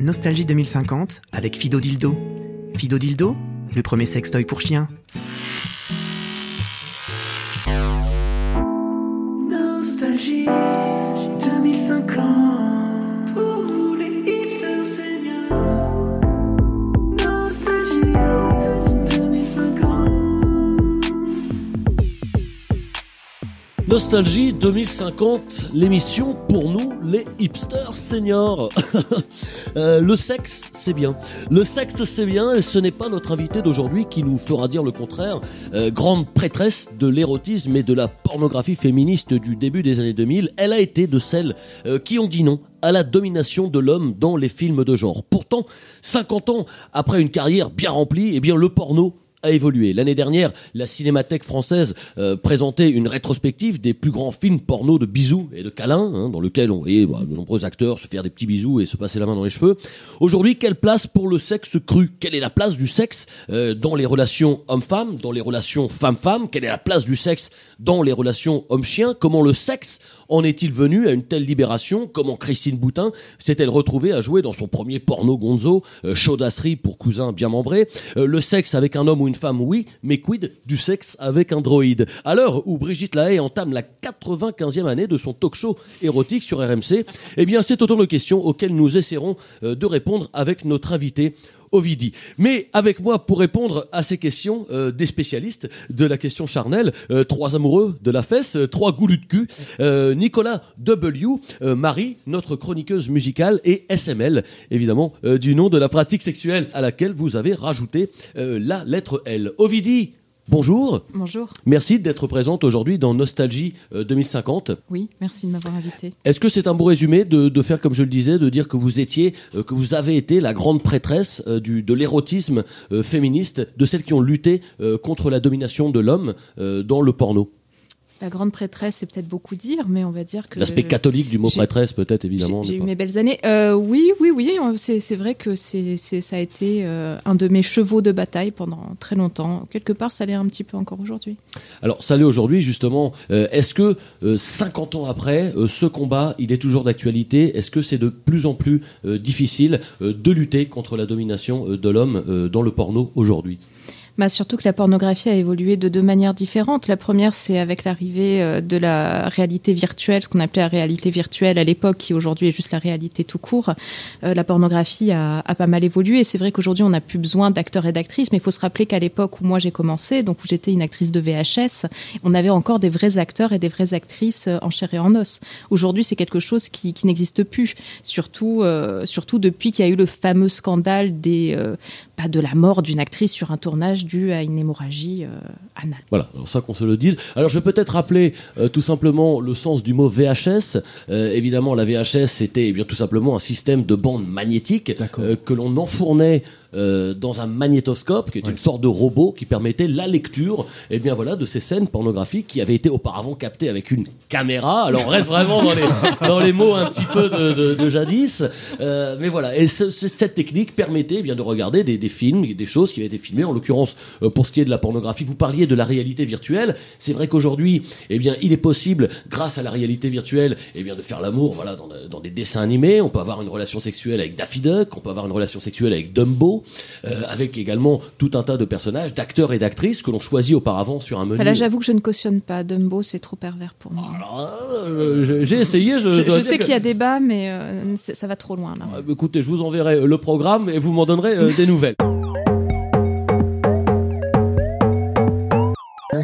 Nostalgie 2050 avec Fido Dildo. Fido Dildo, le premier sextoy pour chien. Nostalgie 2050, l'émission pour nous, les hipsters seniors. Euh, le sexe, c'est bien. Le sexe, c'est bien, et ce n'est pas notre invité d'aujourd'hui qui nous fera dire le contraire. Euh, grande prêtresse de l'érotisme et de la pornographie féministe du début des années 2000, elle a été de celles euh, qui ont dit non à la domination de l'homme dans les films de genre. Pourtant, 50 ans après une carrière bien remplie, eh bien le porno a évolué. L'année dernière, la Cinémathèque française euh, présentait une rétrospective des plus grands films porno de bisous et de câlins, hein, dans lequel on voyait bah, de nombreux acteurs se faire des petits bisous et se passer la main dans les cheveux. Aujourd'hui, quelle place pour le sexe cru? Quelle est la place du sexe euh, dans les relations homme-femme, dans les relations femme-femme Quelle est la place du sexe dans les relations homme-chien Comment le sexe en est-il venu à une telle libération Comment Christine Boutin s'est-elle retrouvée à jouer dans son premier porno gonzo, euh, chaudasserie pour cousin bien membré Euh, Le sexe avec un homme ou une femme, oui, mais quid du sexe avec un droïde À l'heure où Brigitte Lahaye entame la 95e année de son talk show érotique sur RMC, eh bien c'est autant de questions auxquelles nous essaierons euh, de répondre avec notre invité Ovidi. Mais avec moi pour répondre à ces questions euh, des spécialistes de la question charnelle, euh, trois amoureux de la fesse, euh, trois goulus de cul, Nicolas W, Marie, notre chroniqueuse musicale, et SML, évidemment, du nom de la pratique sexuelle à laquelle vous avez rajouté la lettre L. Ovidi, bonjour. Bonjour. Merci d'être présente aujourd'hui dans Nostalgie euh, 2050. Oui, merci de m'avoir invité. Est-ce que c'est un bon résumé de, de faire comme je le disais, de dire que vous étiez, euh, que vous avez été la grande prêtresse euh, du, de l'érotisme euh, féministe, de celles qui ont lutté euh, contre la domination de l'homme euh, dans le porno? La grande prêtresse, c'est peut-être beaucoup dire, mais on va dire que. L'aspect catholique du mot prêtresse, peut-être évidemment. J'ai eu pas- mes belles années. Euh, oui, oui, oui. C'est c'est vrai que c'est c'est- ça a été euh, un de mes chevaux de bataille pendant très longtemps. Quelque part, ça l'est un petit peu encore aujourd'hui. Alors, ça l'est aujourd'hui, justement. Euh, Est-ce que euh, 50 ans après, ce combat, il est toujours d'actualité? Est-ce que c'est de plus en plus difficile de lutter contre la domination de l'homme dans le porno aujourd'hui? Bah, surtout que la pornographie a évolué de deux manières différentes. La première, c'est avec l'arrivée euh, de la réalité virtuelle, ce qu'on appelait la réalité virtuelle à l'époque, qui aujourd'hui est juste la réalité tout court. Euh, la pornographie a, pas mal évolué. Et c'est vrai qu'aujourd'hui, on n'a plus besoin d'acteurs et d'actrices, mais il faut se rappeler qu'à l'époque où moi j'ai commencé, donc où j'étais une actrice de VHS, on avait encore des vrais acteurs et des vraies actrices euh, en chair et en os. Aujourd'hui, c'est quelque chose qui, n'existe plus. Surtout, surtout depuis qu'il y a eu le fameux scandale des, pas de la mort d'une actrice sur un tournage dû à une hémorragie euh, anale. Voilà, alors ça qu'on se le dise. Alors je vais peut-être rappeler euh, tout simplement le sens du mot VHS. Euh, évidemment, la VHS c'était eh bien tout simplement un système de bande magnétique euh, que l'on enfournait euh, dans un magnétoscope, qui est une sorte de robot qui permettait la lecture, eh bien voilà, de ces scènes pornographiques qui avaient été auparavant captées avec une caméra. Alors on reste vraiment dans les dans les mots un petit peu de, de, de jadis, Euh, mais voilà. Et ce- ce- cette technique permettait eh bien de regarder des, des films, des choses qui avaient été filmées. En l'occurrence, euh, pour ce qui est de la pornographie, vous parliez de la réalité virtuelle. C'est vrai qu'aujourd'hui, eh bien, il est possible, grâce à la réalité virtuelle, eh bien, de faire l'amour, voilà, dans, dans des dessins animés. On peut avoir une relation sexuelle avec Daffy Duck, on peut avoir une relation sexuelle avec Dumbo, euh, avec également tout un tas de personnages, d'acteurs et d'actrices que l'on choisit auparavant sur un menu. Enfin, là, j'avoue que je ne cautionne pas. Dumbo, c'est trop pervers pour moi. Alors, euh, j'ai- essayé. Je, sais qu'il y a débat, mais euh, ça va trop loin là. Euh, Écoutez, je vous enverrai le programme et vous m'en donnerez des nouvelles.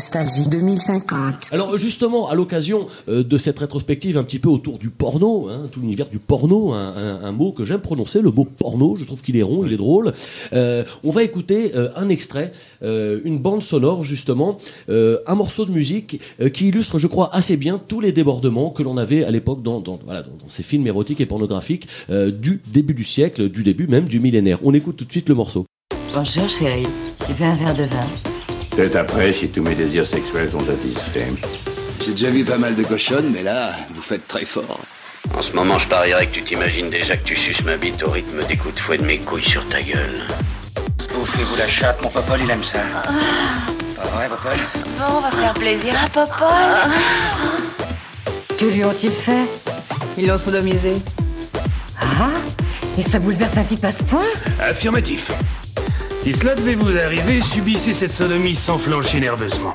Nostalgie 2050. Alors justement, à l'occasion euh, de cette rétrospective un petit peu autour du porno, hein, tout l'univers du porno, un, un- un mot que j'aime prononcer, le mot porno, je trouve qu'il est rond, il est drôle. Euh, on va écouter euh, un extrait, euh, une bande sonore justement, euh, un morceau de musique euh, qui illustre, je crois, assez bien tous les débordements que l'on avait à l'époque dans, dans, voilà, dans, dans ces films érotiques et pornographiques euh, du début du siècle, du début même du millénaire. On écoute tout de suite le morceau. Bonjour chérie, tu veux un verre de vin? Peut-être après, si tous mes désirs sexuels sont satisfaits. J'ai déjà vu pas mal de cochonnes, mais là, vous faites très fort. En ce moment, je parierais que tu t'imagines déjà que tu suces ma bite au rythme des coups de fouet de mes couilles sur ta gueule. Bouffez-vous la chatte, mon popol, il aime ça. Pas vrai, popol Bon, on va faire plaisir à Popol. Que lui ont-ils fait? Ils l'ont sodomisé. Ah Et ça bouleverse un type à ce point? Affirmatif. Si cela devait vous arriver, subissez cette sodomie sans flancher nerveusement.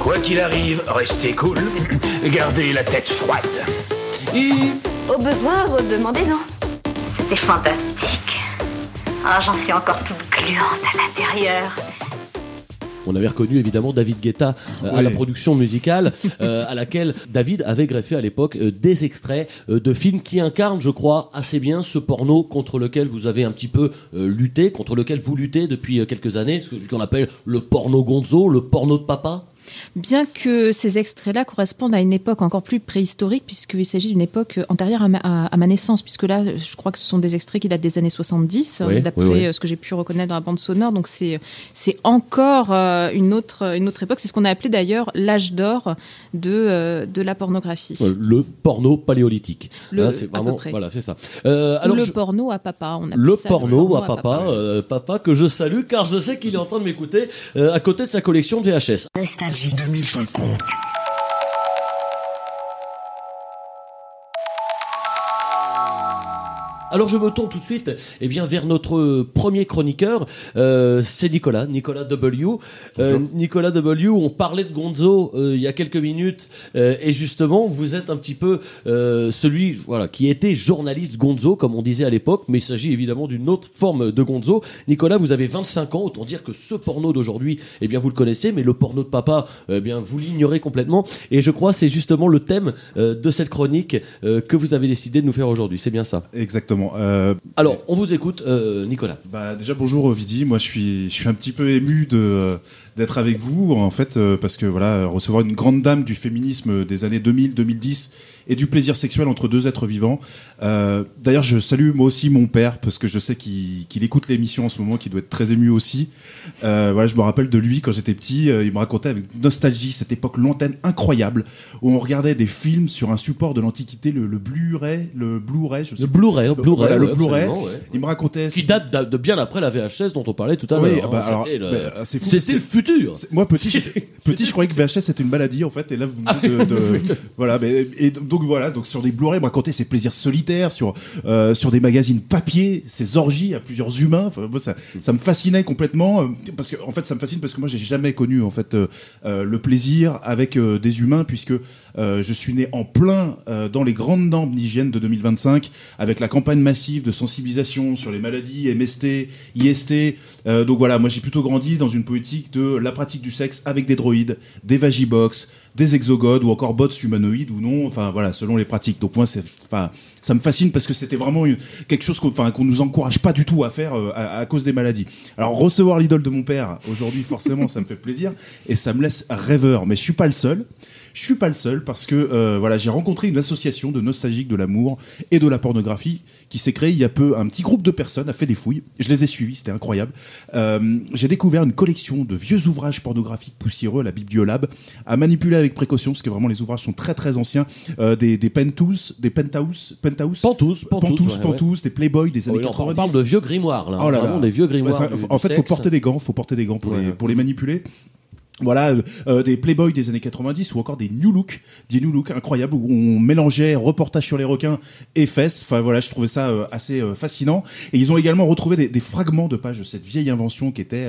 Quoi qu'il arrive, restez cool, gardez la tête froide. Et Au besoin, redemandez-en. C'était fantastique. Ah, j'en suis encore toute gluante à l'intérieur. On avait reconnu évidemment David Guetta euh, à la production musicale, euh, à laquelle David avait greffé à l'époque euh, des extraits euh, de films qui incarnent, je crois, assez bien ce porno contre lequel vous avez un petit peu euh, lutté, contre lequel vous luttez depuis euh, quelques années, ce qu'on appelle le porno gonzo, le porno de papa. Bien que ces extraits-là correspondent à une époque encore plus préhistorique, puisqu'il s'agit d'une époque antérieure à ma, à- à ma naissance, puisque là, je crois que ce sont des extraits qui datent des années 70, Oui, d'après oui, oui. euh, ce que j'ai pu reconnaître dans la bande sonore. Donc c'est c'est encore euh, une autre une autre époque. C'est ce qu'on a appelé d'ailleurs l'âge d'or de euh, de la pornographie. Le porno paléolithique. Le- c'est à peu vraiment, près. voilà, c'est ça. Euh, Ou le je- porno à papa. On le ça porno à papa, euh, papa que je salue car je sais qu'il est en train de m'écouter euh, à côté de sa collection de VHS. Nostalgie 2050. Alors je me tourne tout de suite eh bien, vers notre euh, premier chroniqueur, euh, c'est Nicolas, Nicolas W. Euh, Nicolas W, on parlait de Gonzo euh, il y a quelques minutes, euh, et justement vous êtes un petit peu euh, celui voilà, qui était journaliste Gonzo, comme on disait à l'époque, mais il s'agit évidemment d'une autre forme de Gonzo. Nicolas, vous avez 25 ans, autant dire que ce porno d'aujourd'hui, eh bien vous le connaissez, mais le porno de papa, eh bien vous l'ignorez complètement, et je crois que c'est justement le thème euh, de cette chronique euh, que vous avez décidé de nous faire aujourd'hui, c'est bien ça? Exactement. Euh, alors, on vous écoute, euh, Nicolas. Bah déjà bonjour Vidi, moi je suis je suis un petit peu ému de euh, d'être avec vous en fait euh, parce que voilà recevoir une grande dame du féminisme des années 2000 2010 et du plaisir sexuel entre deux êtres vivants. Euh, D'ailleurs je salue moi aussi mon père parce que je sais qu'il écoute l'émission en ce moment, qu'il doit être très ému aussi. Euh, voilà je me rappelle de lui quand j'étais petit, euh, il me racontait avec nostalgie cette époque lointaine incroyable où on regardait des films sur un support de l'antiquité le, le Blu-ray le Blu-ray je sais Le. Blu-ray, Blu-ray, Voilà, ouais, le Blu-ray. ouais. Il me racontait Qui date d'a- de bien après la VHS dont on parlait tout à Oui, l'heure. hein. bah, alors, C'était le, bah, futur. Moi petit, je, petit, je croyais que VHS c'était une maladie en fait, et là vous me dites de, de- voilà, mais, et donc voilà, donc sur des Blu-ray, me raconter ses plaisirs solitaires, sur euh, sur des magazines papier, ses orgies à plusieurs humains. Enfin, moi, ça, ça me fascinait complètement euh, parce que en fait ça me fascine parce que moi j'ai jamais connu en fait euh, euh, le plaisir avec euh, des humains puisque euh, je suis né en plein euh, dans les grandes normes d'hygiène de 2025 avec la campagne massive de sensibilisation sur les maladies MST, IST. Euh, donc voilà, moi j'ai plutôt grandi dans une politique de la pratique du sexe avec des droïdes, des vagibox, des exogodes ou encore bots humanoïdes ou non. Enfin voilà, selon les pratiques. Donc moi c'est, enfin ça me fascine parce que c'était vraiment quelque chose qu'on enfin, qu'on nous encourage pas du tout à faire euh, à, à cause des maladies. Alors recevoir l'idole de mon père aujourd'hui forcément ça me fait plaisir et ça me laisse rêveur. Mais je suis pas le seul. Je suis pas le seul parce que euh, voilà j'ai rencontré une association de nostalgiques de l'amour et de la pornographie qui s'est créée il y a peu. Un petit groupe de personnes a fait des fouilles. Je les ai suivis, c'était incroyable. Euh, j'ai découvert une collection de vieux ouvrages pornographiques poussiéreux à la Bibliolab à manipuler avec précaution parce que vraiment les ouvrages sont très très anciens. Euh, des des penthouse, des penthouse, penthouse, Penthouse, Penthouse, penthouse, ouais, penthouse, des Playboy des années Oui, on 90. parle de vieux grimoires, là. Oh là Vraiment des vieux grimoires. Ouais, ça- du- en fait, faut sexe. porter des gants, faut porter des gants pour, les, pour les manipuler. Voilà, euh, euh, des Playboy des années 90 ou encore des New Look, des New Look incroyables où on mélangeait reportage sur les requins et fesses. Enfin voilà, je trouvais ça euh, assez euh, fascinant. Et ils ont également retrouvé des, des fragments de pages de cette vieille invention qui était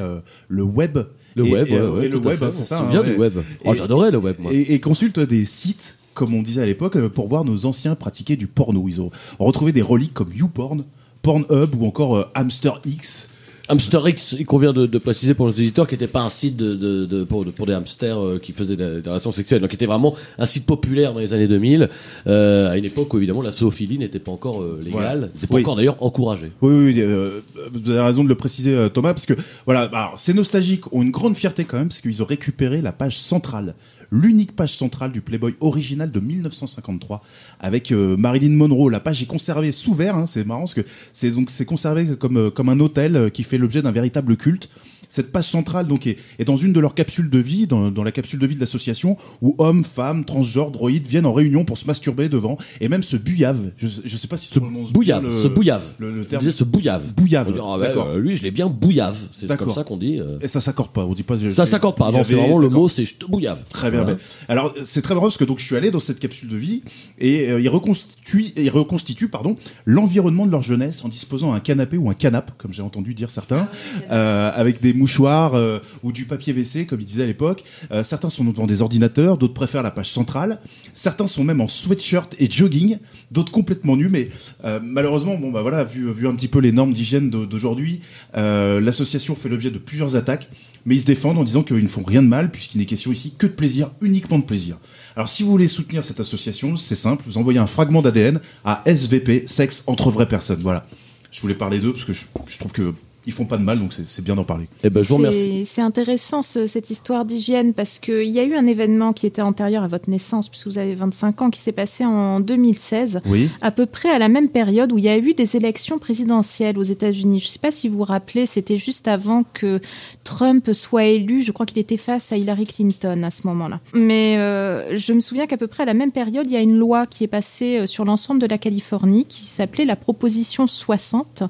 le web. Le Et- web, et, ouais, ouais, et le web, fait. c'est On ça. se souvient hein, du web. Oh, j'adorais le web, moi. Et, et consulte des sites, comme on disait à l'époque, pour voir nos anciens pratiquer du porno. Ils ont retrouvé des reliques comme YouPorn, Pornhub ou encore Hamster X. Hamster X, il convient de, de préciser pour nos éditeurs, qui n'était pas un site de, de, de- pour, de- pour des hamsters euh, qui faisaient des, des relations sexuelles, donc qui était vraiment un site populaire dans les années 2000, euh, à une époque où évidemment la zoophilie n'était pas encore euh, légale, Voilà. n'était pas Oui. encore d'ailleurs encouragée. Oui, oui, oui, euh, vous avez raison de le préciser, Thomas, parce que voilà, bah, alors, ces nostalgiques ont une grande fierté quand même, parce qu'ils ont récupéré la page centrale, l'unique page centrale du Playboy original de 1953, avec euh, Marilyn Monroe. La page est conservée sous verre, hein, c'est marrant, parce que c'est donc c'est conservé comme euh, comme un hôtel euh, qui fait l'objet d'un véritable culte. Cette page centrale donc est, est dans une de leurs capsules de vie, dans, dans la capsule de vie de l'association, où hommes, femmes, transgenres, droïdes viennent en réunion pour se masturber devant et même se bouillave. Je, je sais pas si Ce on prononce bouillave, bien le- ce bouillave. Le, le On terme. disait ce bouillave. Bouillave. On dit, ah euh, lui, je l'ai bien bouillave. C'est comme ça qu'on dit. euh. Et ça s'accorde pas. On dit pas. Ça s'accorde pas. Non, c'est vraiment le mot, c'est je te bouillave. Très bien. Voilà. Alors c'est très marrant parce que donc je suis allé dans cette capsule de vie et euh, ils reconstituent, ils reconstituent pardon l'environnement de leur jeunesse en disposant un canapé ou un canap comme j'ai entendu dire certains, euh, avec des mouchoirs euh, ou du papier WC comme ils disaient à l'époque. Euh, certains sont devant des ordinateurs, d'autres préfèrent la page centrale. Certains sont même en sweatshirt et jogging, d'autres complètement nus. Mais euh, malheureusement, bon bah voilà, vu, vu un petit peu les normes d'hygiène d'au- d'aujourd'hui, l'association fait l'objet de plusieurs attaques mais ils se défendent en disant qu'ils ne font rien de mal puisqu'il n'est question ici que de plaisir, uniquement de plaisir. Alors si vous voulez soutenir cette association, c'est simple, vous envoyez un fragment d'ADN à SVP, sexe entre vraies personnes. Voilà. Je voulais parler d'eux parce que je trouve que ils font pas de mal, donc c'est- bien d'en parler. Eh ben, je vous remercie. C'est intéressant ce- cette histoire d'hygiène parce qu'il y a eu un événement qui était antérieur à votre naissance, puisque vous avez 25 ans, qui s'est passé en 2016, Oui. à peu près à la même période où il y a eu des élections présidentielles aux États-Unis. Je ne sais pas si vous vous rappelez, c'était juste avant que Trump soit élu. Je crois qu'il était face à Hillary Clinton à ce moment-là. Mais euh, je me souviens qu'à peu près à la même période, il y a une loi qui est passée euh, sur l'ensemble de la Californie qui s'appelait la Proposition 60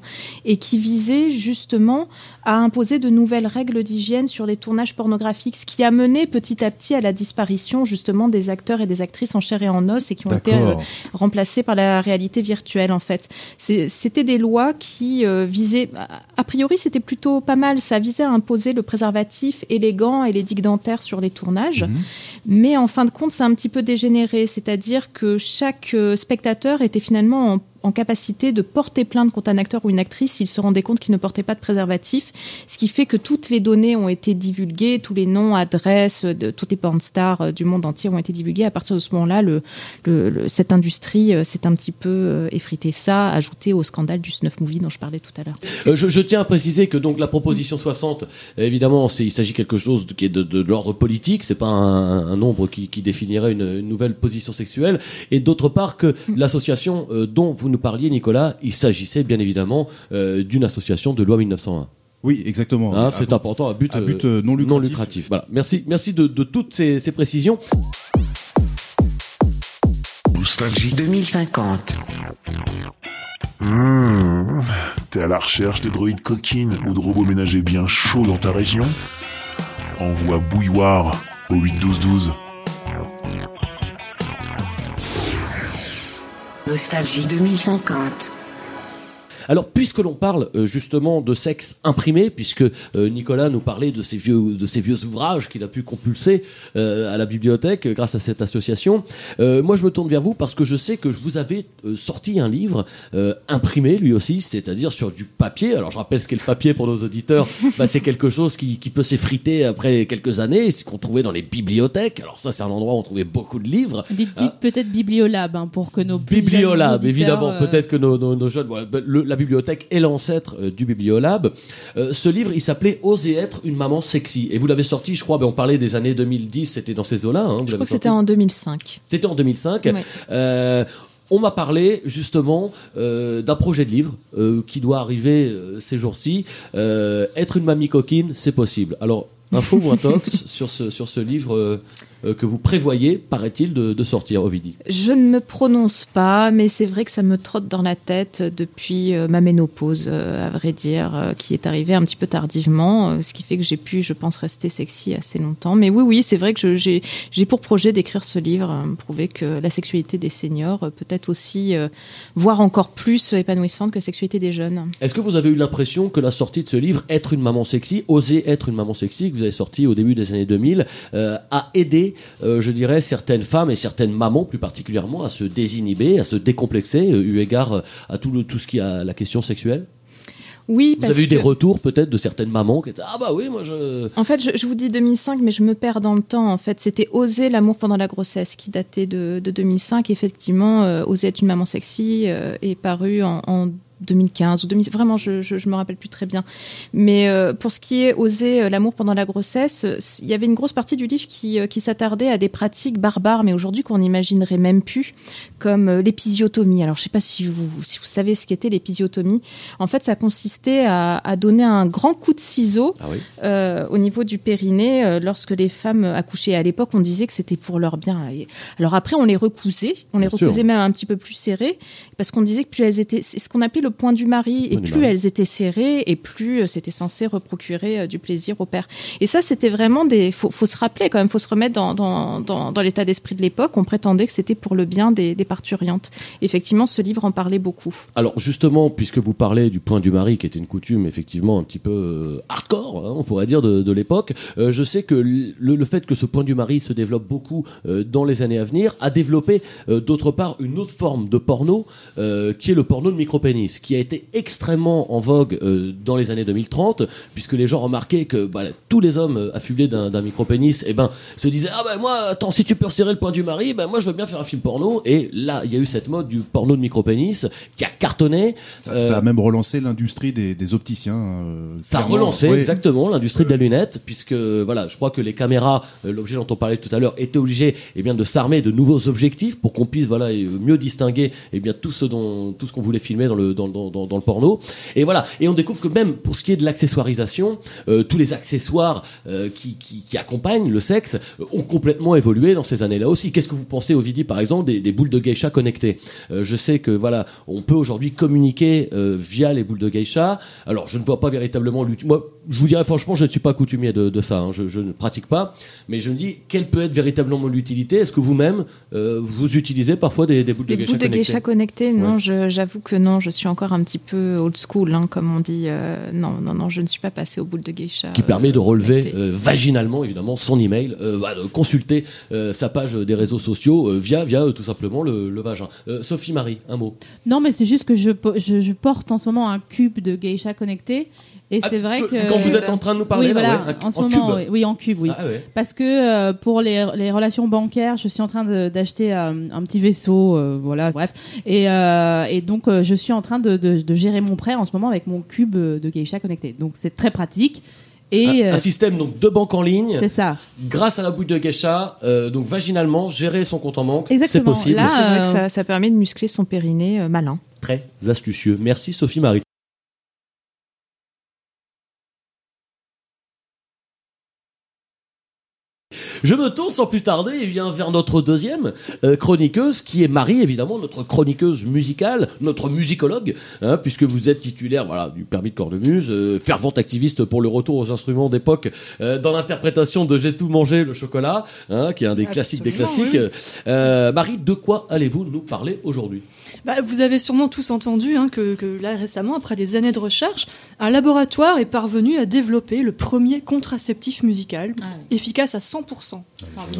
et qui visait justement à imposer de nouvelles règles d'hygiène sur les tournages pornographiques, ce qui a mené petit à petit à la disparition justement des acteurs et des actrices en chair et en os et qui ont été euh, remplacés par la réalité virtuelle en fait. C'était des lois qui euh, visaient, a priori c'était plutôt pas mal, ça visait à imposer le préservatif gants et les digues dentaires sur les tournages, mais en fin de compte c'est un petit peu dégénéré, c'est-à-dire que chaque euh, spectateur était finalement en en capacité de porter plainte contre un acteur ou une actrice s'il se rendait compte qu'il ne portait pas de préservatif, ce qui fait que toutes les données ont été divulguées, tous les noms, adresses de toutes les porn stars euh, du monde entier ont été divulgués. À partir de ce moment-là, le, le- le- cette industrie euh, s'est un petit peu euh, effritée. Ça, ajouté au scandale du snuff movie dont je parlais tout à l'heure. Euh, je, je tiens à préciser que donc la proposition 60, évidemment, il s'agit quelque chose qui est de, de l'ordre politique. C'est pas un, un nombre qui, qui définirait une, une nouvelle position sexuelle. Et d'autre part que l'association euh, dont vous nous parliez, Nicolas, il s'agissait bien évidemment euh, d'une association de loi 1901. Oui, exactement. Hein, c'est important, à but, à but, euh, euh, non lucratif. Voilà. Merci, merci de, de toutes ces, ces précisions. Nostalgie 2050. Mmh. T'es à la recherche de droïdes coquines ou de robots ménagers bien chauds dans ta région? Envoie bouilloire au 81212. Nostalgie 2050. Alors, puisque l'on parle euh, justement de sexe imprimé, puisque euh, Nicolas nous parlait de ces vieux, de ces vieux ouvrages qu'il a pu compulser euh, à la bibliothèque euh, grâce à cette association, euh, moi je me tourne vers vous parce que je sais que je vous avais euh, sorti un livre euh, imprimé lui aussi, c'est-à-dire sur du papier. Alors je rappelle ce qu'est le papier pour nos auditeurs, bah, c'est quelque chose qui, qui peut s'effriter après quelques années, ce qu'on trouvait dans les bibliothèques. Alors ça c'est un endroit où on trouvait beaucoup de livres. Dites, Hein dites peut-être Bibliolab hein, pour que nos Bibliolab, évidemment. Peut-être que nos, nos, nos jeunes. Voilà, le- la bibliothèque est l'ancêtre euh, du Bibliolab. Euh, ce livre, il s'appelait Oser être une maman sexy. Et vous l'avez sorti, je crois, ben, on parlait des années 2010, c'était dans ces eaux-là. hein, Je crois que c'était en 2005. C'était en 2005. Ouais. Euh, on m'a parlé justement euh, d'un projet de livre euh, qui doit arriver euh, ces jours-ci. Être une mamie coquine, c'est possible. Alors, info ou intox sur ce, sur ce livre que vous prévoyez, paraît-il, de, de sortir, Ovidie Je ne me prononce pas, mais c'est vrai que ça me trotte dans la tête depuis euh, ma ménopause, euh, à vrai dire, euh, qui est arrivée un petit peu tardivement, euh, ce qui fait que j'ai pu, je pense, rester sexy assez longtemps. Mais oui, oui, c'est vrai que j'ai pour projet d'écrire ce livre, euh, prouver que la sexualité des seniors euh, peut être aussi, euh, voire encore plus épanouissante que la sexualité des jeunes. Est-ce que vous avez eu l'impression que la sortie de ce livre, Être une maman sexy, Oser être une maman sexy, que vous avez sorti au début des années 2000, euh, a aidé, euh, je dirais, certaines femmes et certaines mamans plus particulièrement à se désinhiber, à se décomplexer, euh, eu égard euh, à tout, le, tout ce qui a la question sexuelle Oui, Vous parce avez eu des que- retours peut-être de certaines mamans qui étaient Ah bah oui, moi je. En fait, je, je vous dis 2005, mais je me perds dans le temps. En fait, c'était Oser l'amour pendant la grossesse qui datait de, de 2005. Effectivement, euh, Oser être une maman sexy euh, est paru en, en 2015 ou 2000, vraiment, je, je, je me rappelle plus très bien. Mais euh, pour ce qui est oser euh, l'amour pendant la grossesse, euh, il y avait une grosse partie du livre qui, qui s'attardait à des pratiques barbares, mais aujourd'hui qu'on n'imaginerait même plus, comme l'épisiotomie. Alors, je sais pas si vous, si vous savez ce qu'était l'épisiotomie. En fait, ça consistait à, à donner un grand coup de ciseau Ah oui. au niveau du périnée lorsque les femmes accouchaient. À l'époque, on disait que c'était pour leur bien. Alors après, on les recousait, on les sûr. recousait même un petit peu plus serrées, parce qu'on disait que plus elles étaient, c'est ce qu'on appelait le point du mari, et plus mari. elles étaient serrées, et plus euh, c'était censé reprocurer euh, du plaisir au père. Et ça, c'était vraiment des, faut, faut se rappeler quand même, faut se remettre dans, dans, dans, dans l'état d'esprit de l'époque. On prétendait que c'était pour le bien des, des parturiantes. Effectivement, ce livre en parlait beaucoup. Alors justement, puisque vous parlez du point du mari, qui était une coutume effectivement un petit peu euh, hardcore, hein, on pourrait dire de, de l'époque, euh, je sais que le, le fait que ce point du mari se développe beaucoup euh, dans les années à venir a développé euh, d'autre part une autre forme de porno, qui est le porno de qui a été extrêmement en vogue euh, dans les années 2030, puisque les gens remarquaient que bah, tous les hommes euh, affublés d'un micropénis, eh ben, se disaient ah ben moi, attends, si tu peux resserrer le point du mari, ben moi je veux bien faire un film porno. Et là, il y a eu cette mode du porno de micropénis qui a cartonné. Ça, Euh, ça a même relancé l'industrie des, des opticiens. euh, ça a relancé Ouais. exactement l'industrie de la lunette, puisque voilà, je crois que les caméras, euh, l'objet dont on parlait tout à l'heure, étaient obligés eh bien de s'armer de nouveaux objectifs pour qu'on puisse voilà euh, mieux distinguer eh bien tout ce dont tout ce qu'on voulait filmer dans le dans, dans, dans, dans le porno. Et voilà, et on découvre que même pour ce qui est de l'accessoirisation, euh, tous les accessoires euh, qui, qui qui accompagnent le sexe euh, ont complètement évolué dans ces années-là aussi. Qu'est-ce que vous pensez, Ovidie, par exemple, des, des boules de geisha connectées? Je sais que voilà, on peut aujourd'hui communiquer via les boules de geisha. Alors, je ne vois pas véritablement l'utilité. Moi, je vous dirais franchement, je ne suis pas coutumier de, de ça. hein. Je, je ne pratique pas, mais je me dis quelle peut être véritablement l'utilité. Est-ce que vous-même vous utilisez parfois des, des boules de geisha boules de connectées geisha connectées, non, Ouais. j'avoue que non, je suis encore un petit peu old school, hein, comme on dit. euh, non, non, non, je ne suis pas passée aux boules de geisha. qui euh, permet de relever connectées. euh, vaginalement évidemment son email, euh, bah, de consulter euh, sa page des réseaux sociaux euh, via via euh, tout simplement le, le vagin. Euh, Sophie Marie, un mot. Non, mais c'est juste que je, po- je, je porte en ce moment un cube de geisha connecté. Et c'est vrai que-. Ah, quand vous êtes en train de nous parler, oui, là, voilà, ouais, en ce en moment, cube. oui, oui, en cube, oui. Ah ouais. Parce que euh, pour les, les relations bancaires, je suis en train d'acheter euh, un petit vaisseau, euh, voilà, bref. Et, euh, et donc, euh, je suis en train de, de, de gérer mon prêt en ce moment avec mon cube euh, de geisha connecté. Donc, c'est très pratique. Et un, euh, un système donc de banque en ligne. c'est ça. Grâce à la bouille de geisha, euh, donc vaginalement gérer son compte en banque, c'est Exactement. possible. Là, C'est vrai que ça, ça permet de muscler son périnée euh, malin. Très astucieux. Merci Sophie Marie. Je me tourne sans plus tarder et viens vers notre deuxième euh, chroniqueuse, qui est Marie, évidemment, notre chroniqueuse musicale, notre musicologue, hein, puisque vous êtes titulaire voilà, du permis de cornemuse, euh, fervente activiste pour le retour aux instruments d'époque euh, dans l'interprétation de J'ai tout mangé, le chocolat, hein, qui est un des classiques des classiques. Euh, Marie, de quoi allez-vous nous parler aujourd'hui? Bah, vous avez sûrement tous entendu hein, que, que là récemment, après des années de recherche, un laboratoire est parvenu à développer le premier contraceptif musical, efficace à 100%.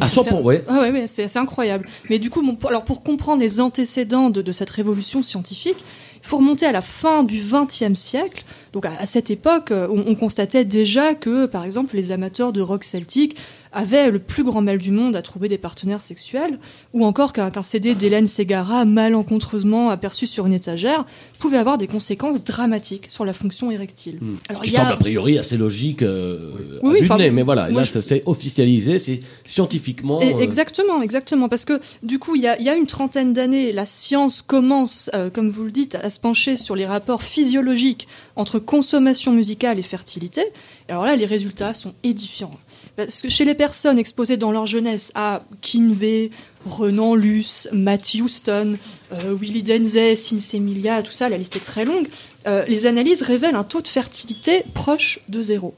À 100%, ouais. Ah ouais, ouais, c'est assez incroyable. Mais du coup, bon, pour, alors pour comprendre les antécédents de, de cette révolution scientifique, il faut remonter à la fin du XXe siècle. Donc à, à cette époque, euh, on, on constatait déjà que, par exemple, les amateurs de rock celtique avaient le plus grand mal du monde à trouver des partenaires sexuels, ou encore qu'un qu'un CD d'Hélène Ségara, malencontreusement aperçu sur une étagère, pouvait avoir des conséquences dramatiques sur la fonction érectile. Alors, qui il y a- semble a priori assez logique euh, Oui, oui, nez, mais voilà, là je- ça s'est officialisé, c'est scientifiquement. Et- euh, Exactement, exactement. Parce que du coup, il y a, il y a une trentaine d'années, la science commence, euh, comme vous le dites, à se pencher sur les rapports physiologiques entre consommation musicale et fertilité. Et alors là, les résultats sont édifiants. Parce que chez les personnes exposées dans leur jeunesse à Kinvey, Renan Luce, Matt Houston, euh, Willie Denzey, Sinsemilia, tout ça, la liste est très longue, euh, les analyses révèlent un taux de fertilité proche de zéro.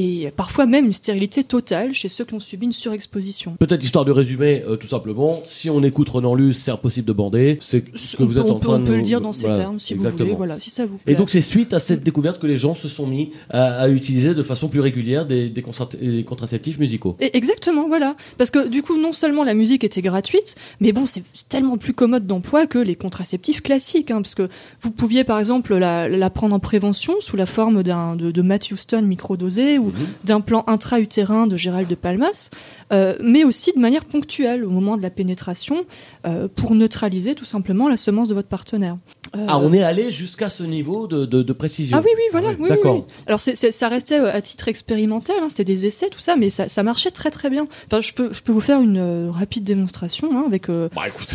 Et parfois même une stérilité totale chez ceux qui ont subi une surexposition. Peut-être histoire de résumer, euh, tout simplement, si on écoute Renan Luce, c'est impossible de bander. C'est ce que on vous peut, êtes on en peut- train on de peut nous- le dire dans ces voilà, termes, si vous voulez, voilà, si ça vous plaît. Et donc c'est suite à cette découverte que les gens se sont mis à, à utiliser de façon plus régulière des, des contra- des contraceptifs musicaux. Et exactement, voilà. Parce que du coup, non seulement la musique était gratuite, mais bon, c'est tellement plus commode d'emploi que les contraceptifs classiques. Hein, parce que vous pouviez, par exemple, la, la prendre en prévention sous la forme d'un de, de Matt Houston microdosé ou d'un plan intra-utérin de Gérald de Palmas, euh, mais aussi de manière ponctuelle au moment de la pénétration euh, pour neutraliser tout simplement la semence de votre partenaire. Euh, Ah, on est allé jusqu'à ce niveau de, de, de précision. Ah oui, oui, voilà. oui, oui, D'accord. oui. Alors, c'est, c'est- ça restait euh, à titre expérimental, hein, c'était des essais, tout ça, mais ça, ça marchait très très bien. Enfin, je peux, je peux vous faire une euh, rapide démonstration hein, avec euh,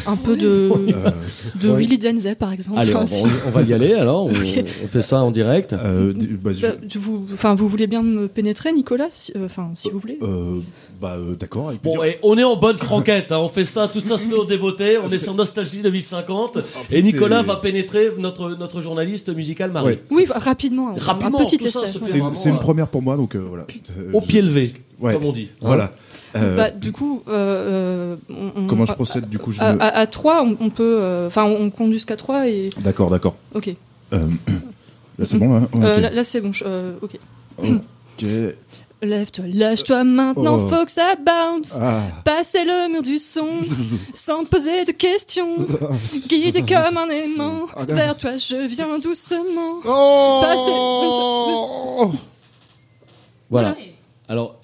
un peu de, de. Willy Denzey, par exemple. Allez, on, Enfin, va- on va y aller alors. On, fait ça en direct. Euh, bah, je- Bah, vous, enfin, vous voulez bien me pénétrer, Nicolas si- euh, Enfin, si vous voulez. euh, bah, euh, d'accord. Bon, on est en bonne franquette, hein, on fait ça, tout ça se fait au débeauté, on est sur Nostalgie 2050, plus, et Nicolas va pénétrer notre, notre journaliste musical Marie. Oui, rapidement, un- Rapidement, un petit tout ça essai. se fait C'est une, vraiment, c'est une euh, première pour moi, donc euh, voilà. Euh, Au je- pied levé, Ouais. comme on dit. hein. Voilà. Euh, Bah, du coup, euh, euh, on- on- Comment je à- procède, du coup, je à, me- à, à 3, on, on peut. euh, Enfin, on, on compte jusqu'à 3 et. D'accord, d'accord. Ok. Euh, là, c'est bon, hein Euh, Ok. là, là, c'est bon. je- euh, ok. Ok. Lève-toi, lâche-toi maintenant, Oh. faut que ça bounce. Ah. Passer le mur du son, sans poser de questions. Guidé comme un aimant, Ah, vers toi je viens doucement. Oh. Voilà. Alors,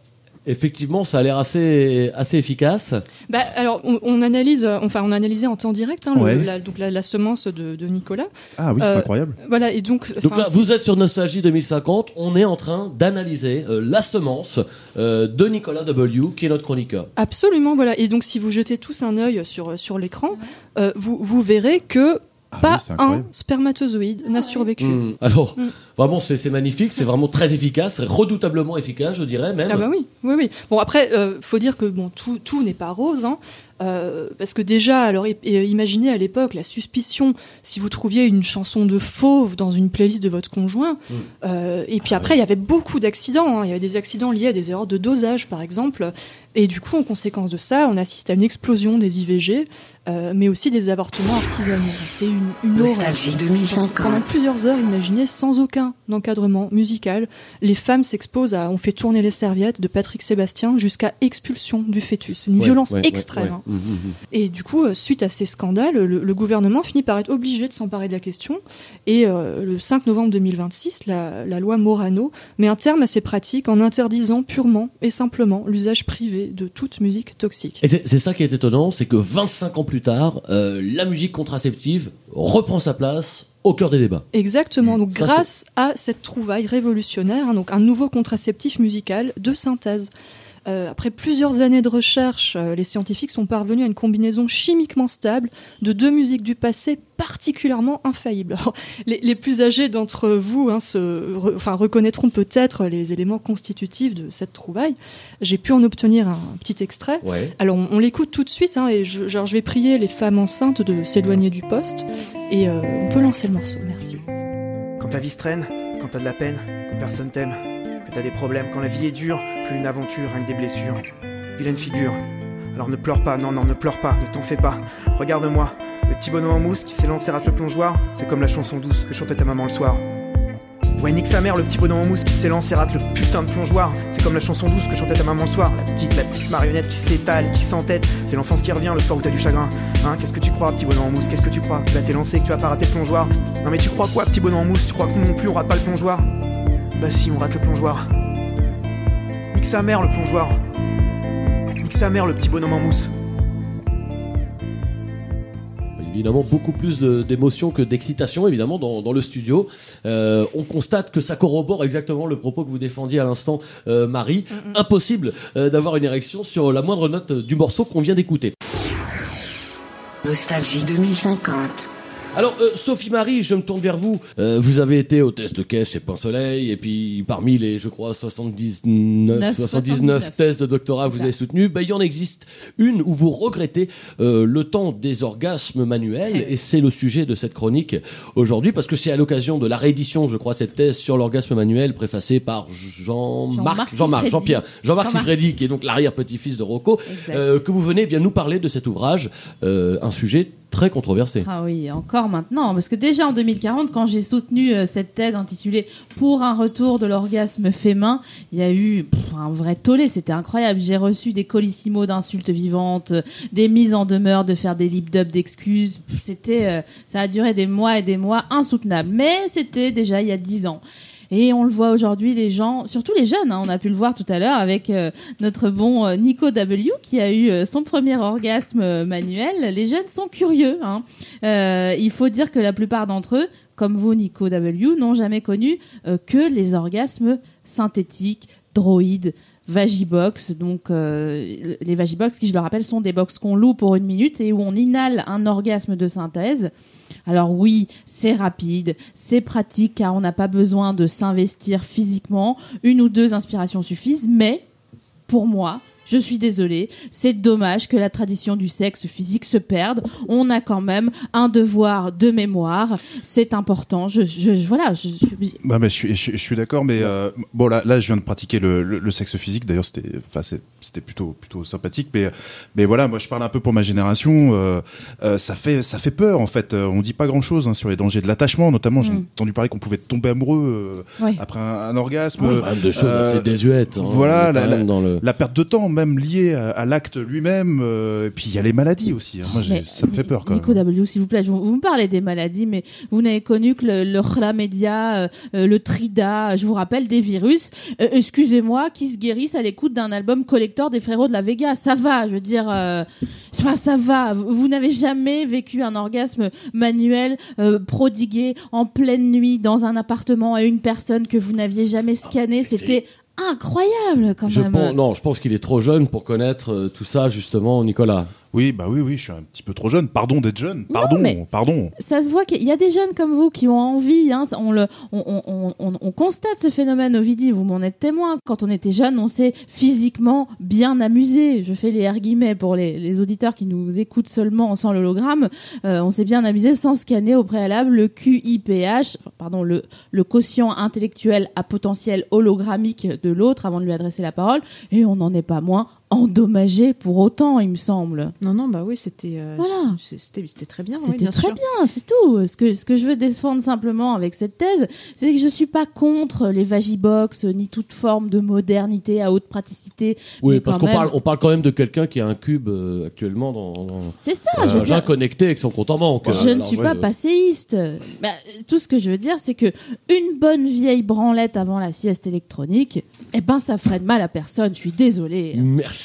effectivement, ça a l'air assez, assez efficace. Bah, alors, on, on analyse, euh, enfin, on a analysé en temps direct, hein, le- Ouais. la, donc la, la semence de, de Nicolas. Ah oui, c'est incroyable. Voilà, et donc. Donc enfin, là, vous êtes sur Nostalgie 2050, on est en train d'analyser euh, la semence euh, de Nicolas W, qui est notre chroniqueur. Absolument, voilà. Et donc, si vous jetez tous un œil sur, sur l'écran, euh, vous, vous verrez que pas oui, c'est un spermatozoïde n'a survécu. Hmm. Alors, Mm. vraiment, c'est c'est magnifique, c'est vraiment très efficace, redoutablement efficace, je dirais même. Ah bah oui, oui, oui. Bon après, euh, faut dire que bon, tout, tout n'est pas rose, hein, euh, parce que déjà, alors et imaginez à l'époque la suspicion si vous trouviez une chanson de fauve dans une playlist de votre conjoint, Mm. euh, et puis après il y avait beaucoup d'accidents, hein. il y avait des accidents liés à des erreurs de dosage par exemple, et du coup en conséquence de ça, on assiste à une explosion des IVG, euh, mais aussi des avortements artisanaux. C'était une, une horreur. Nostalgie 2050. Pendant plusieurs heures, imaginez, sans aucun encadrement musical, les femmes s'exposent à On fait tourner les serviettes de Patrick Sébastien jusqu'à expulsion du fœtus. Une Ouais, violence ouais, extrême. ouais, hein. Et du coup, euh, suite à ces scandales, le, le gouvernement finit par être obligé de s'emparer de la question. Et euh, le 5 novembre 2026, la, la loi Morano met un terme à ces pratiques en interdisant purement et simplement l'usage privé de toute musique toxique. Et c'est c'est ça qui est étonnant, c'est que 25 ans plus tard, euh, la musique contraceptive reprend sa place au cœur des débats. Exactement. Donc, Ça, grâce à cette trouvaille révolutionnaire, hein, donc un nouveau contraceptif musical de synthèse. Euh, après plusieurs années de recherche, euh, les scientifiques sont parvenus à une combinaison chimiquement stable de deux musiques du passé particulièrement infaillibles. Alors, les, les plus âgés d'entre vous hein, se, re- enfin, reconnaîtront peut-être les éléments constitutifs de cette trouvaille. J'ai pu en obtenir un, petit extrait. Ouais. Alors on, on l'écoute tout de suite hein, et je, genre, je vais prier les femmes enceintes de s'éloigner du poste et euh, on peut lancer le morceau. Merci. Quand ta vie se traîne, quand t'as de la peine, quand personne t'aime, t'as des problèmes, quand la vie est dure, plus une aventure, rien que des blessures. Vilaine figure. Alors ne pleure pas, non, non, ne pleure pas, ne t'en fais pas. Regarde-moi, le petit bonhomme en mousse qui s'élance et rate le plongeoir, c'est comme la chanson douce que chantait ta maman le soir. Ouais, nique sa mère, le petit bonhomme en mousse qui s'élance et rate le putain de plongeoir. C'est comme la chanson douce que chantait ta maman le soir. La petite, la petite marionnette qui s'étale, qui s'entête. C'est l'enfance qui revient le soir où t'as du chagrin. Hein, qu'est-ce que tu crois, petit bonhomme en mousse Qu'est-ce que tu crois? Tu vas t'élancer, que tu vas pas rater le plongeoir Non mais tu crois quoi, petit bonhomme en mousse? Tu crois que nous non plus on rate pas le plongeoir? Bah si, on rate le plongeoir. Nique sa mère, le plongeoir. Nique sa mère, le petit bonhomme en mousse. Évidemment, beaucoup plus de- d'émotion que d'excitation, évidemment, dans, dans le studio. Euh, on constate que ça corrobore exactement le propos que vous défendiez à l'instant, euh, Marie. Impossible euh, d'avoir une érection sur la moindre note du morceau qu'on vient d'écouter. Nostalgie 2050. Alors, euh, Sophie Marie, je me tourne vers vous. Euh, vous avez été au test de caisse chez Pain Soleil, et puis parmi les, je crois, 79, Neuf, 79 79. tests de doctorat que vous avez soutenus, ben, il y en existe une où vous regrettez euh, le temps des orgasmes manuels, et c'est le sujet de cette chronique aujourd'hui, parce que c'est à l'occasion de la réédition, je crois, cette thèse sur l'orgasme manuel, préfacée par Jean-Marc, Jean-Marc. Jean-Pierre, Jean-Marc. Siffredi, qui est donc l'arrière-petit-fils de Rocco, euh, que vous venez eh bien nous parler de cet ouvrage, euh, un sujet très controversé. Ah oui, encore maintenant. Parce que déjà en 2040, quand j'ai soutenu euh, cette thèse intitulée Pour un retour de l'orgasme féminin, il y a eu un vrai tollé. C'était incroyable. J'ai reçu des colissimos d'insultes vivantes, euh, des mises en demeure de faire des lip dubs d'excuses. C'était, euh, ça a duré des mois et des mois insoutenable. Mais c'était déjà il y a dix ans. Et on le voit aujourd'hui, les gens, surtout les jeunes, hein, on a pu le voir tout à l'heure avec euh, notre bon euh, Nico W qui a eu euh, son premier orgasme manuel. Les jeunes sont curieux. Hein. Il faut dire que la plupart d'entre eux, comme vous, Nico W, n'ont jamais connu que les orgasmes synthétiques, droïdes, Vagibox, donc les Vagibox qui, je le rappelle, sont des box qu'on loue pour une minute et où on inhale un orgasme de synthèse. Alors oui, c'est rapide, c'est pratique car on n'a pas besoin de s'investir physiquement. Une ou deux inspirations suffisent, mais pour moi, je suis désolée, c'est dommage que la tradition du sexe physique se perde. On a quand même un devoir de mémoire, c'est important. Je, je, je- voilà, je, je- Bah, mais je suis, je, je suis d'accord, mais euh, bon là, là, je viens de pratiquer le, le, le sexe physique. D'ailleurs, c'était, enfin, c'était plutôt, plutôt sympathique. Mais, mais voilà, moi, je parle un peu pour ma génération. Euh, euh, ça fait, ça fait peur en fait. On dit pas grand chose sur les dangers de l'attachement, notamment. J'ai Mm. entendu parler qu'on pouvait tomber amoureux euh, Ouais. après un, un orgasme. Ouais, des choses assez désuètes, hein. voilà, la, la- dans le- la perte de temps, même liée à, à l'acte lui-même. euh, et puis il y a les maladies aussi. hein. Moi, j'ai- Mais, ça me fait peur quand même. Nico W, s'il vous plaît, je- vous, vous me parlez des maladies, mais vous n'avez connu que le, le chlamydia, euh, euh, le trida, je vous rappelle, des virus. Euh, Excusez-moi, qui se guérissent à l'écoute d'un album collector des frérots de la Vega. Ça va, je veux dire, euh, enfin, ça va. Vous, vous n'avez jamais vécu un orgasme manuel euh, prodigué en pleine nuit dans un appartement à une personne que vous n'aviez jamais scanné. C'était incroyable quand Je même. pense, non, je pense qu'il est trop jeune pour connaître euh, tout ça, justement, Nicolas. Oui, bah oui, oui, je suis un petit peu trop jeune. Pardon d'être jeune. Pardon, mais- pardon. ça se voit qu'il y a des jeunes comme vous qui ont envie. Hein, on, le, on, on, on- on- on constate ce phénomène au Vidi, vous m'en êtes témoin. Quand on était jeune, on s'est physiquement bien amusé. Je fais les R guillemets pour les, les auditeurs qui nous écoutent seulement sans l'hologramme. Euh, on s'est bien amusé sans scanner au préalable le QIPH, pardon, le, le quotient intellectuel à potentiel hologrammique de l'autre avant de lui adresser la parole. Et on n'en est pas moins endommagé pour autant, il me semble. Non, non, bah oui, c'était euh, Voilà. c'était c'était très bien. C'était très sûr. bien, c'est tout. Ce que, ce que je veux défendre simplement avec cette thèse, c'est que je suis pas contre les vagibox, ni toute forme de modernité à haute praticité. Oui, mais parce qu'on même- parle, on parle quand même de quelqu'un qui a un cube euh, actuellement dans. dans C'est ça, euh, je veux un dire- connecté avec son compte en banque. Je ne Alors, suis pas euh, passéiste. Bah, tout ce que je veux dire, c'est que une bonne vieille branlette avant la sieste électronique, eh ben, ça ferait de mal à personne. Je suis désolée. Merci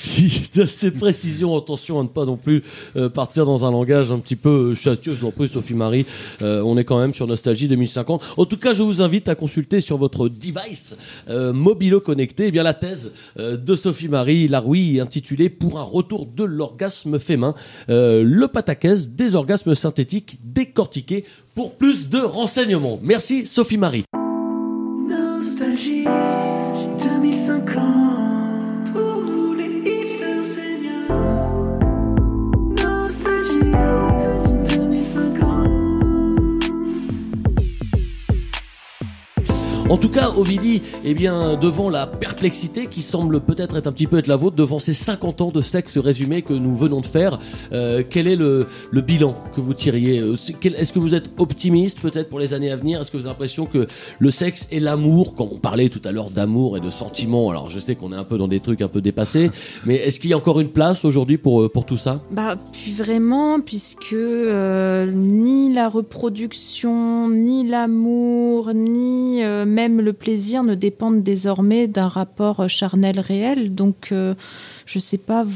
de ces précisions. Attention à ne pas non plus euh, partir dans un langage un petit peu euh, châtieux. Je vous en prie, Sophie Marie. Euh, on est quand même sur Nostalgie 2050. En tout cas, je vous invite à consulter sur votre device euh, mobilo connecté eh bien la thèse de Sophie Marie Laroui intitulée Pour un retour de l'orgasme fémin, euh, le pataquès des orgasmes synthétiques décortiqués pour plus de renseignements. Merci Sophie Marie. En tout cas, Ovidie, eh bien, devant la perplexité qui semble peut-être être un petit peu être la vôtre, devant ces 50 ans de sexe résumé que nous venons de faire, euh, quel est le, le bilan que vous tiriez Euh, Est-ce que vous êtes optimiste peut-être pour les années à venir? Est-ce que vous avez l'impression que le sexe et l'amour, quand on parlait tout à l'heure d'amour et de sentiments, alors je sais qu'on est un peu dans des trucs un peu dépassés, mais est-ce qu'il y a encore une place aujourd'hui pour, euh, pour tout ça? Bah, puis vraiment, puisque euh, ni la reproduction, ni l'amour, ni euh, même le plaisir ne dépendent désormais d'un rapport charnel réel. Donc, euh, je sais pas.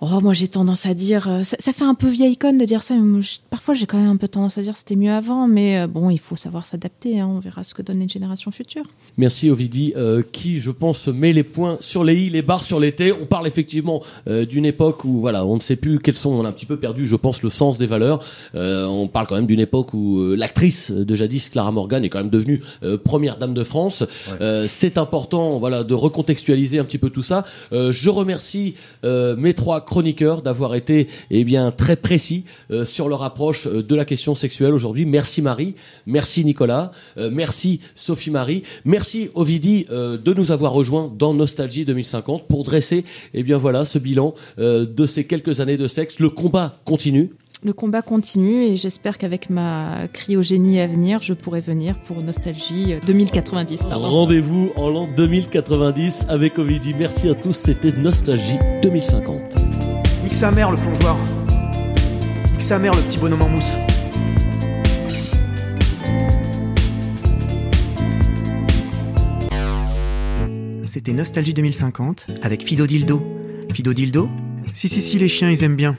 Oh, moi, j'ai tendance à dire. euh, ça, ça fait un peu vieille conne de dire ça. Mais moi, je- parfois, j'ai quand même un peu tendance à dire c'était mieux avant. Mais euh, bon, il faut savoir s'adapter. hein, on verra ce que donnent les générations futures. Merci Ovidie, euh, qui, je pense, met les points sur les i, les barres sur les t. On parle effectivement euh, d'une époque où, voilà, on ne sait plus quels sont, on a un petit peu perdu, je pense, le sens des valeurs. Euh, on parle quand même d'une époque où euh, l'actrice de jadis, Clara Morgan, est quand même devenue euh, première dame de France. Euh, C'est important, voilà, de recontextualiser un petit peu tout ça. Euh, je remercie euh, mes trois chroniqueurs d'avoir été, eh très précis euh, sur leur approche euh, de la question sexuelle aujourd'hui. Merci Marie, merci Nicolas, merci Sophie Marie, merci Ovidie euh, de nous avoir rejoints dans Nostalgie 2050 pour dresser, eh bien voilà, ce bilan de ces quelques années de sexe. Le combat continue. Le combat continue et j'espère qu'avec ma cryogénie à venir, je pourrai venir pour Nostalgie euh, 2090. Pardon. Rendez-vous en l'an 2090 avec Ovidie. Merci à tous, c'était Nostalgie 2050. Nique sa mère le plongeoir. Nique sa mère le petit bonhomme en mousse. c'était Nostalgie 2050 avec Fido Dildo. Fido Dildo? Si, si, si, les chiens, ils aiment bien.